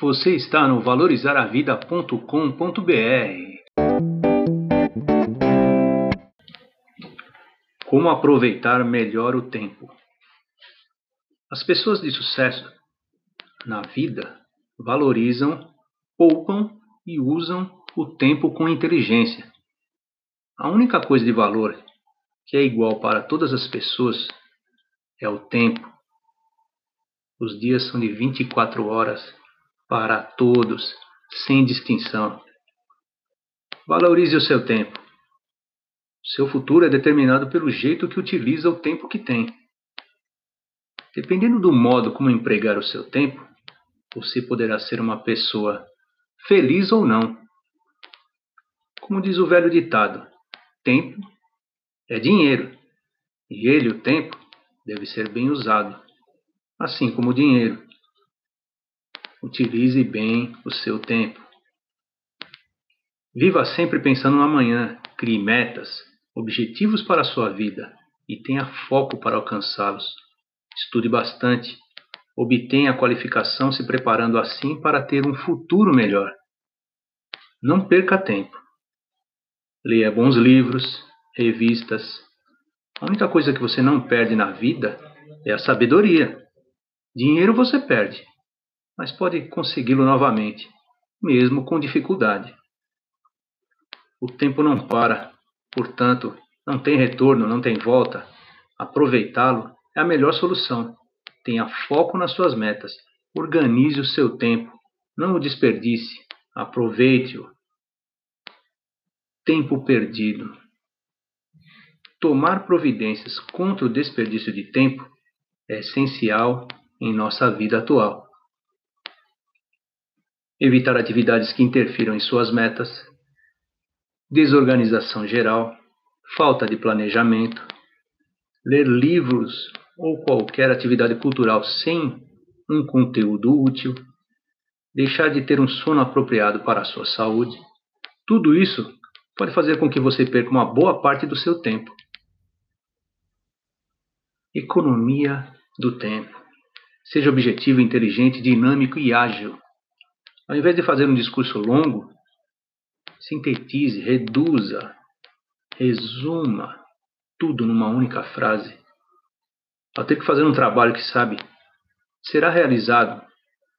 Você está no valorizaravida.com.br. Como aproveitar melhor o tempo? As pessoas de sucesso na vida valorizam, poupam e usam o tempo com inteligência. A única coisa de valor que é igual para todas as pessoas é o tempo. Os dias são de 24 horas para todos, sem distinção. Valorize o seu tempo. Seu futuro é determinado pelo jeito que utiliza o tempo que tem. Dependendo do modo como empregar o seu tempo, você poderá ser uma pessoa feliz ou não. Como diz o velho ditado, tempo é dinheiro, e ele, o tempo, deve ser bem usado, assim como o dinheiro. Utilize bem o seu tempo. Viva sempre pensando no amanhã, crie metas, objetivos para a sua vida e tenha foco para alcançá-los. Estude bastante, obtenha a qualificação se preparando assim para ter um futuro melhor. Não perca tempo. Leia bons livros, revistas. A única coisa que você não perde na vida é a sabedoria. Dinheiro você perde, mas pode consegui-lo novamente, mesmo com dificuldade. O tempo não para, portanto, não tem retorno, não tem volta. Aproveitá-lo é a melhor solução. Tenha foco nas suas metas. Organize o seu tempo. Não o desperdice. Aproveite-o. Tempo perdido. Tomar providências contra o desperdício de tempo é essencial em nossa vida atual evitar atividades que interfiram em suas metas, desorganização geral, falta de planejamento, ler livros ou qualquer atividade cultural sem um conteúdo útil, deixar de ter um sono apropriado para a sua saúde. Tudo isso pode fazer com que você perca uma boa parte do seu tempo. Economia do tempo. Seja objetivo, inteligente, dinâmico e ágil. Ao invés de fazer um discurso longo, sintetize, reduza, resuma tudo numa única frase. Ao ter que fazer um trabalho que sabe será realizado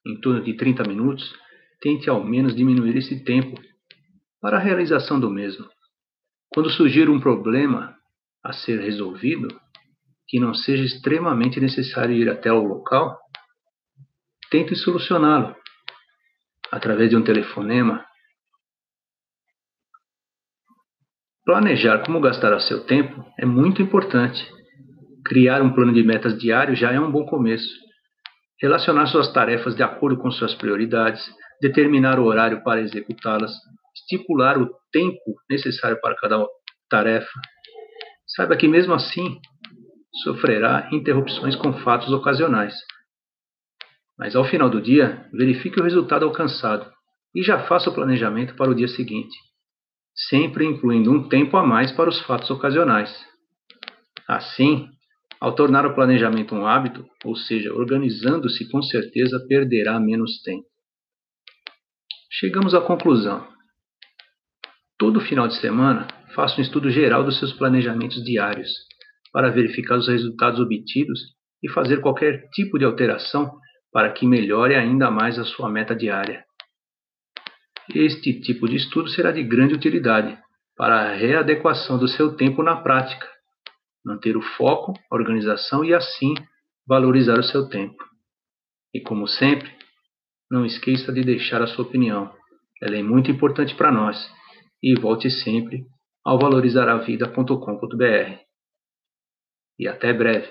em torno de 30 minutos, tente ao menos diminuir esse tempo para a realização do mesmo. Quando surgir um problema a ser resolvido, que não seja extremamente necessário ir até o local, tente solucioná-lo através de um telefonema. Planejar como gastará seu tempo é muito importante. Criar um plano de metas diário já é um bom começo. Relacionar suas tarefas de acordo com suas prioridades, determinar o horário para executá-las, estipular o tempo necessário para cada tarefa. Saiba que, mesmo assim, sofrerá interrupções com fatos ocasionais. Mas ao final do dia, verifique o resultado alcançado e já faça o planejamento para o dia seguinte, sempre incluindo um tempo a mais para os fatos ocasionais. Assim, ao tornar o planejamento um hábito, ou seja, organizando-se com certeza perderá menos tempo. Chegamos à conclusão. Todo final de semana, faça um estudo geral dos seus planejamentos diários para verificar os resultados obtidos e fazer qualquer tipo de alteração para que melhore ainda mais a sua meta diária. Este tipo de estudo será de grande utilidade para a readequação do seu tempo na prática, manter o foco, a organização e assim valorizar o seu tempo. E como sempre, não esqueça de deixar a sua opinião. Ela é muito importante para nós. E volte sempre ao valorizaravida.com.br. E até breve.